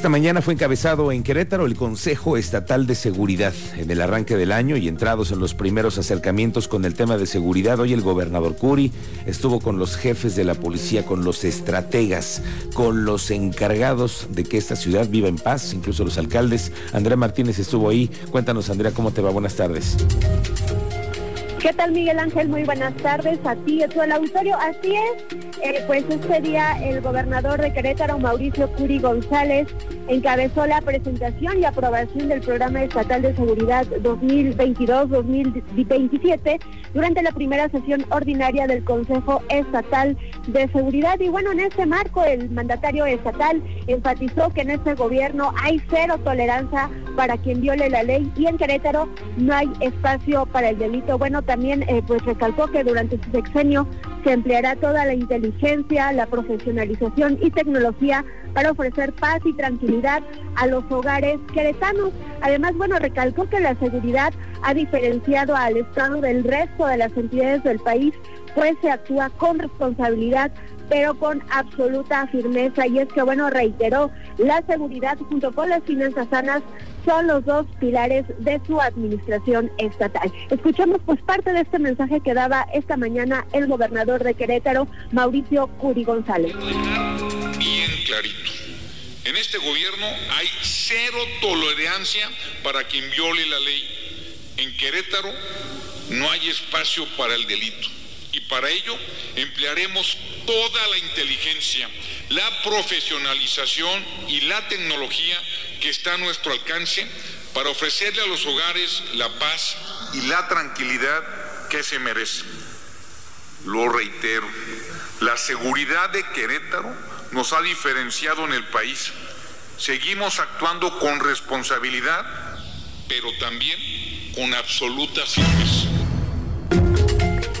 Esta mañana fue encabezado en Querétaro el Consejo Estatal de Seguridad. En el arranque del año y entrados en los primeros acercamientos con el tema de seguridad, hoy el gobernador Curi estuvo con los jefes de la policía, con los estrategas, con los encargados de que esta ciudad viva en paz, incluso los alcaldes. Andrea Martínez estuvo ahí. Cuéntanos, Andrea, ¿cómo te va? Buenas tardes. ¿Qué tal, Miguel Ángel? Muy buenas tardes a ti y a todo el auditorio. Así es, eh, pues este día el gobernador de Querétaro, Mauricio Curi González, encabezó la presentación y aprobación del Programa Estatal de Seguridad 2022-2027 durante la primera sesión ordinaria del Consejo Estatal de Seguridad. Y bueno, en ese marco el mandatario estatal enfatizó que en este gobierno hay cero tolerancia para quien viole la ley y en Querétaro no hay espacio para el delito. Bueno, también eh, pues recalcó que durante su sexenio se empleará toda la inteligencia, la profesionalización y tecnología para ofrecer paz y tranquilidad a los hogares queretanos. Además, bueno, recalcó que la seguridad ha diferenciado al Estado del resto de las entidades del país, pues se actúa con responsabilidad pero con absoluta firmeza. Y es que, bueno, reiteró, la seguridad junto con las finanzas sanas son los dos pilares de su administración estatal. Escuchemos pues parte de este mensaje que daba esta mañana el gobernador de Querétaro, Mauricio Curi González. Bien clarito. En este gobierno hay cero tolerancia para quien viole la ley. En Querétaro no hay espacio para el delito y para ello emplearemos toda la inteligencia, la profesionalización y la tecnología que está a nuestro alcance para ofrecerle a los hogares la paz y la tranquilidad que se merecen. Lo reitero, la seguridad de Querétaro nos ha diferenciado en el país. Seguimos actuando con responsabilidad, pero también con absoluta firmeza.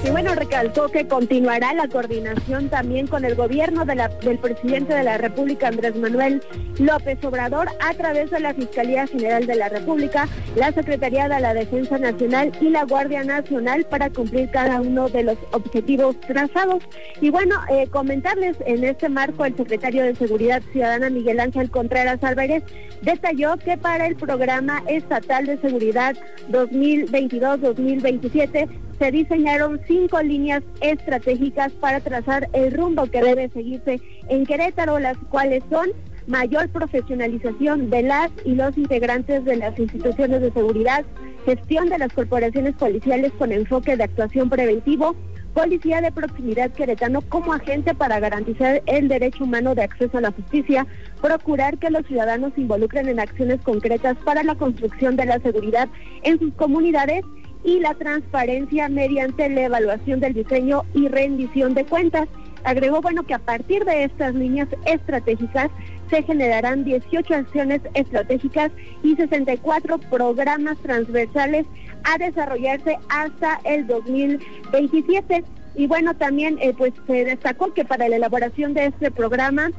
Y bueno, recalcó que continuará la coordinación también con el gobierno del presidente de la República, Andrés Manuel López Obrador, a través de la Fiscalía General de la República, la Secretaría de la Defensa Nacional y la Guardia Nacional para cumplir cada uno de los objetivos trazados. Y bueno, eh, comentarles en este marco, el secretario de Seguridad Ciudadana, Miguel Ángel Contreras Álvarez, detalló que para el programa estatal de seguridad 2022-2027 se diseñaron cinco líneas estratégicas para trazar el rumbo que debe seguirse en Querétaro, las cuales son mayor profesionalización de las y los integrantes de las instituciones de seguridad, gestión de las corporaciones policiales con enfoque de actuación preventivo, Policía de Proximidad Queretano como agente para garantizar el derecho humano de acceso a la justicia, procurar que los ciudadanos se involucren en acciones concretas para la construcción de la seguridad en sus comunidades y la transparencia mediante la evaluación del diseño y rendición de cuentas. Agregó, bueno, que a partir de estas líneas estratégicas se generarán 18 acciones estratégicas y 64 programas transversales a desarrollarse hasta el 2027. Y bueno, también eh, pues se destacó que para la elaboración de este programa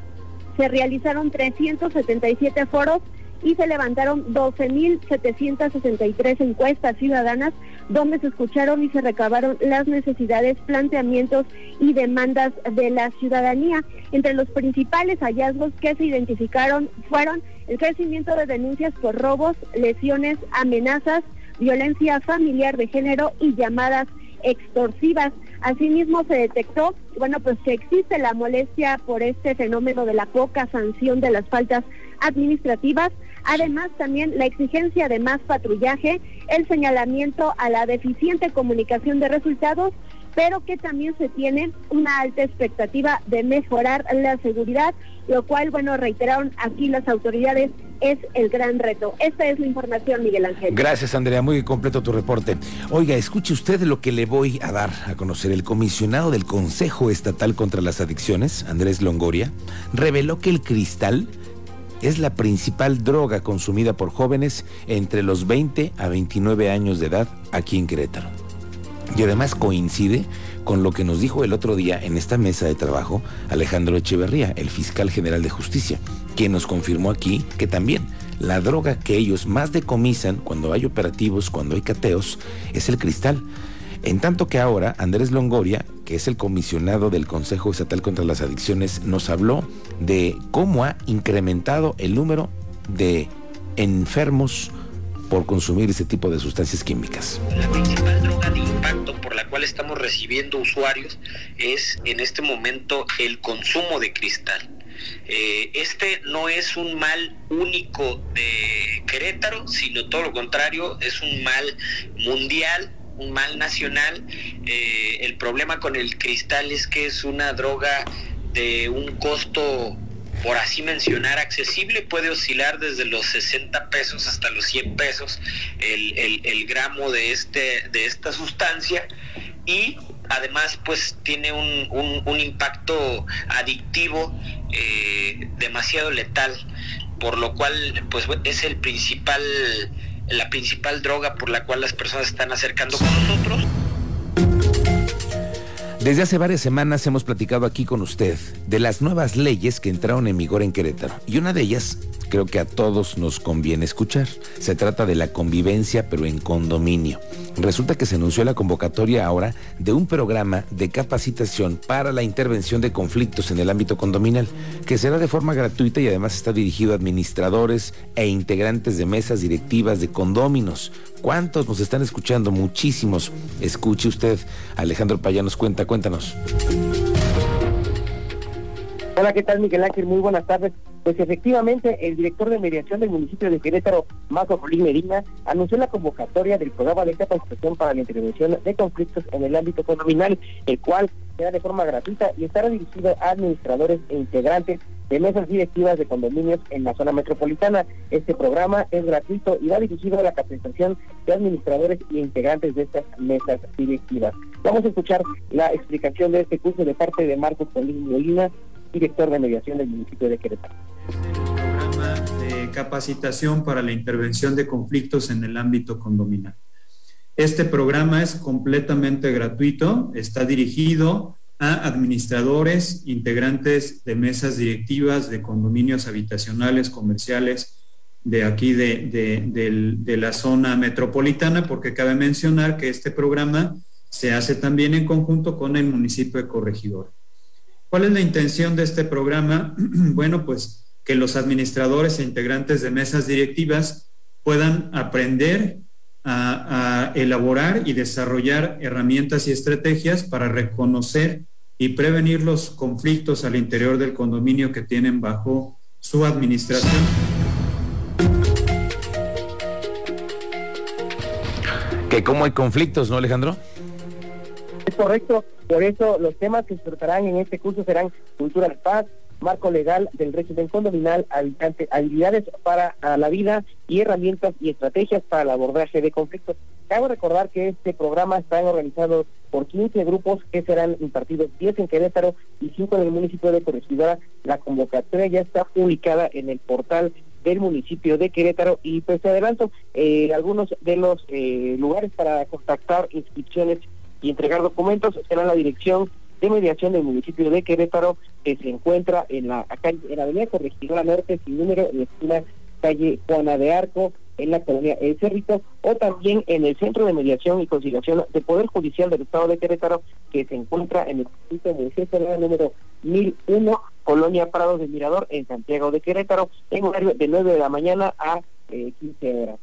se realizaron 377 foros y se levantaron 12.763 encuestas ciudadanas donde se escucharon y se recabaron las necesidades, planteamientos y demandas de la ciudadanía. Entre los principales hallazgos que se identificaron fueron el crecimiento de denuncias por robos, lesiones, amenazas, violencia familiar de género y llamadas extorsivas. Asimismo se detectó, bueno, pues que existe la molestia por este fenómeno de la poca sanción de las faltas administrativas, Además, también la exigencia de más patrullaje, el señalamiento a la deficiente comunicación de resultados, pero que también se tiene una alta expectativa de mejorar la seguridad, lo cual, bueno, reiteraron aquí las autoridades, es el gran reto. Esta es la información, Miguel Ángel. Gracias, Andrea. Muy completo tu reporte. Oiga, escuche usted lo que le voy a dar a conocer. El comisionado del Consejo Estatal contra las Adicciones, Andrés Longoria, reveló que el cristal es la principal droga consumida por jóvenes entre los 20 a 29 años de edad aquí en Querétaro. Y además coincide con lo que nos dijo el otro día en esta mesa de trabajo Alejandro Echeverría, el fiscal general de justicia, quien nos confirmó aquí que también la droga que ellos más decomisan cuando hay operativos, cuando hay cateos, es el cristal. En tanto que ahora Andrés Longoria, que es el comisionado del Consejo Estatal contra las Adicciones, nos habló de cómo ha incrementado el número de enfermos por consumir ese tipo de sustancias químicas. La principal droga de impacto por la cual estamos recibiendo usuarios es en este momento el consumo de cristal. Eh, este no es un mal único de Querétaro, sino todo lo contrario, es un mal mundial un mal nacional. Eh, el problema con el cristal es que es una droga de un costo por así mencionar, accesible, puede oscilar desde los 60 pesos hasta los 100 pesos el, gramo de, este, de esta sustancia y además pues tiene un, impacto adictivo eh, demasiado letal, por lo cual pues es el principal, la principal droga por la cual las personas están acercando con nosotros. Desde hace varias semanas hemos platicado aquí con usted de las nuevas leyes que entraron en vigor en Querétaro y una de ellas creo que a todos nos conviene escuchar. Se trata de la convivencia pero en condominio. Resulta que se anunció la convocatoria ahora de un programa de capacitación para la intervención de conflictos en el ámbito condominal, que será de forma gratuita y además está dirigido a administradores e integrantes de mesas directivas de condóminos ¿Cuántos nos están escuchando? Muchísimos. Escuche usted. Alejandro Payá nos cuenta, cuéntanos. Hola, ¿qué tal Miguel Ángel? Muy buenas tardes. Pues efectivamente, el director de mediación del municipio de Querétaro, Marco Jolín Medina, anunció la convocatoria del programa de capacitación para la intervención de conflictos en el ámbito condominal, el cual será de forma gratuita y estará dirigido a administradores e integrantes de mesas directivas de condominios en la zona metropolitana. Este programa es gratuito y va dirigido a la capacitación de administradores y integrantes de estas mesas directivas. Vamos a escuchar la explicación de este curso de parte de Marcos Colín Molina, director de mediación del municipio de Querétaro. programa de capacitación para la intervención de conflictos en el ámbito condominal. Este programa es completamente gratuito, está dirigido a administradores, integrantes de mesas directivas de condominios habitacionales, comerciales, de aquí de, de, la zona metropolitana, porque cabe mencionar que este programa se hace también en conjunto con el municipio de Corregidor. ¿Cuál es la intención de este programa? bueno, pues que los administradores e integrantes de mesas directivas puedan aprender a, a, elaborar y desarrollar herramientas y estrategias para reconocer y prevenir los conflictos al interior del condominio que tienen bajo su administración. Que cómo hay conflictos, ¿no, Alejandro? Es correcto, por eso los temas que se tratarán en este curso serán cultura de paz, marco legal del régimen condominal, habilidades para la vida y herramientas y estrategias para el abordaje de conflictos. Cabe recordar que este programa está organizado por 15 grupos que serán impartidos 10 en Querétaro y 5 en el municipio de Corregidora. La convocatoria ya está publicada en el portal del municipio de Querétaro y pues te adelanto eh, algunos de los eh, lugares para contactar inscripciones y entregar documentos será la dirección de mediación del municipio de Querétaro que se encuentra en la, en la avenida Corregidora Norte sin número en la esquina calle Juana de Arco en la colonia El Cerrito o también en el Centro de Mediación y Conciliación de Poder Judicial del Estado de Querétaro que se encuentra en el distrito municipal número 1001, Colonia Prados de Mirador en Santiago de Querétaro en horario de 9 de la mañana a 15 eh, horas.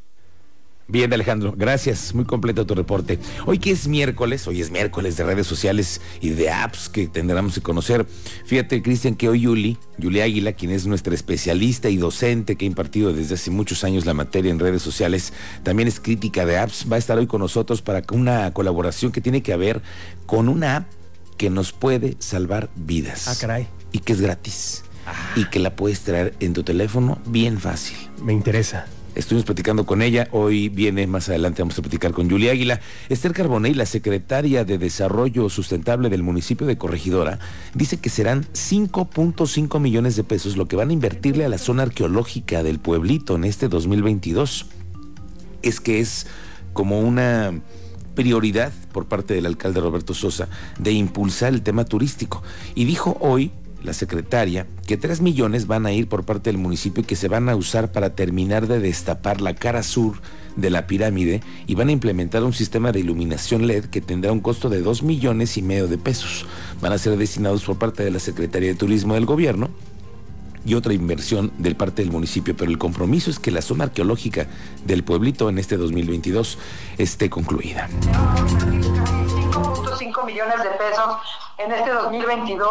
Bien, Alejandro, gracias. Muy completo tu reporte. Hoy que es miércoles, hoy es miércoles de redes sociales y de apps que tendremos que conocer. Fíjate, Cristian, que hoy Yuli, Yuli Águila, quien es nuestra especialista y docente que ha impartido desde hace muchos años la materia en redes sociales, también es crítica de apps, va a estar hoy con nosotros para una colaboración que tiene que ver con una app que nos puede salvar vidas. Ah, caray. Y que es gratis. Ah. Y que la puedes traer en tu teléfono bien fácil. Me interesa. Estuvimos platicando con ella, hoy viene más adelante, vamos a platicar con Julia Águila. Esther Carbonell, la secretaria de Desarrollo Sustentable del municipio de Corregidora, dice que serán 5.5 millones de pesos lo que van a invertirle a la zona arqueológica del pueblito en este 2022. Es que es como una prioridad por parte del alcalde Roberto Sosa de impulsar el tema turístico. Y dijo hoy la secretaria que 3 millones van a ir por parte del municipio y que se van a usar para terminar de destapar la cara sur de la pirámide y van a implementar un sistema de iluminación LED que tendrá un costo de 2 millones y medio de pesos. Van a ser destinados por parte de la Secretaría de Turismo del Gobierno y otra inversión del parte del municipio, pero el compromiso es que la zona arqueológica del pueblito en este 2022 esté concluida. 5.5 millones de pesos en este 2022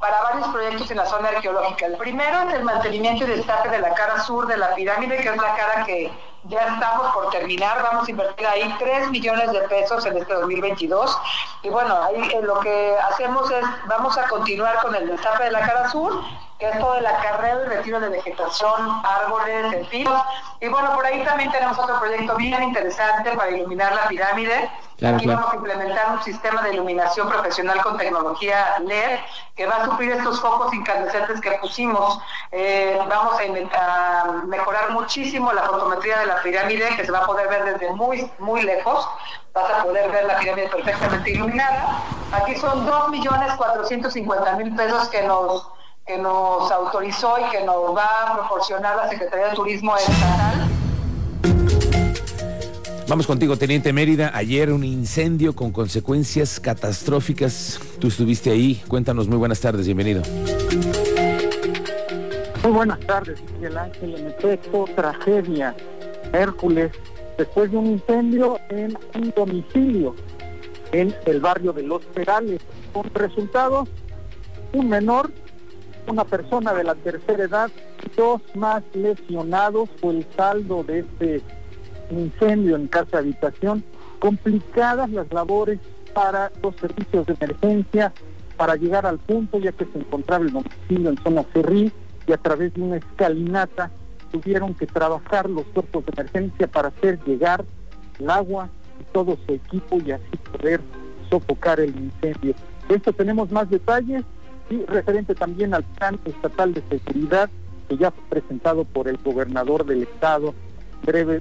para varios proyectos en la zona arqueológica. El primero es el mantenimiento y destaque de la cara sur de la pirámide, que es la cara que ya estamos por terminar, vamos a invertir ahí 3 millones de pesos en este 2022. Y bueno, ahí eh, lo que hacemos es, vamos a continuar con el destape de la cara sur que es todo el acarreo y retiro de vegetación, árboles, en fin. Y bueno, por ahí también tenemos otro proyecto bien interesante para iluminar la pirámide. Aquí vamos a implementar un sistema de iluminación profesional con tecnología LED que va a suplir estos focos incandescentes que pusimos. Eh, vamos a, a, mejorar muchísimo la fotometría de la pirámide, que se va a poder ver desde muy, muy lejos. Vas a poder ver la pirámide perfectamente iluminada. Aquí son 2.450.000 pesos que nos que nos autorizó y que nos va a proporcionar la Secretaría de Turismo Estatal. Vamos contigo, Teniente Mérida. Ayer un incendio con consecuencias catastróficas. Tú estuviste ahí. Cuéntanos, muy buenas tardes, bienvenido. Muy buenas tardes, Miguel Ángel. En efecto, tragedia. Hércules, después de un incendio en un domicilio en el barrio de Los Perales, con resultados, un menor una persona de la tercera edad, dos más lesionados fue el saldo de este incendio en casa habitación. Complicadas las labores para los servicios de emergencia para llegar al punto ya que se encontraba el domicilio en zona Cerrí y a través de una escalinata tuvieron que trabajar los cuerpos de emergencia para hacer llegar el agua y todo su equipo y así poder sofocar el incendio. De esto tenemos más detalles y referente también al plan estatal de seguridad que ya fue presentado por el gobernador del estado. Breve,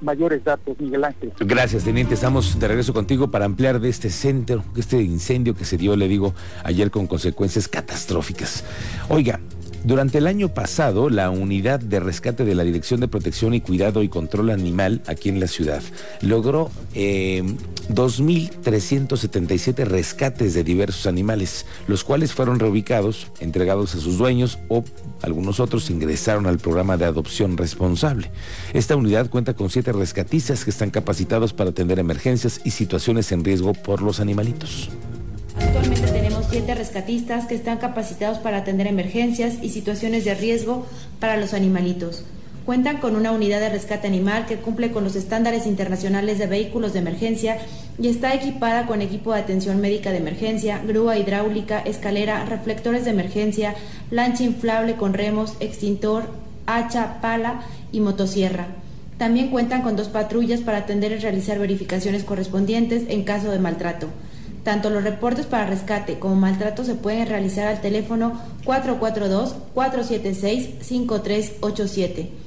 mayores datos, Miguel Ángel. Gracias, teniente. Estamos de regreso contigo para ampliar de este centro, este incendio que se dio, le digo, ayer con consecuencias catastróficas. Oiga, durante el año pasado, la unidad de rescate de la Dirección de Protección y Cuidado y Control Animal aquí en la ciudad logró 2.377 eh, rescates de diversos animales, los cuales fueron reubicados, entregados a sus dueños o algunos otros ingresaron al programa de adopción responsable. Esta unidad cuenta con siete rescatistas que están capacitados para atender emergencias y situaciones en riesgo por los animalitos. Siete rescatistas que están capacitados para atender emergencias y situaciones de riesgo para los animalitos. Cuentan con una unidad de rescate animal que cumple con los estándares internacionales de vehículos de emergencia y está equipada con equipo de atención médica de emergencia, grúa hidráulica, escalera, reflectores de emergencia, lancha inflable con remos, extintor, hacha, pala y motosierra. También cuentan con dos patrullas para atender y realizar verificaciones correspondientes en caso de maltrato. Tanto los reportes para rescate como maltrato se pueden realizar al teléfono 442-476-5387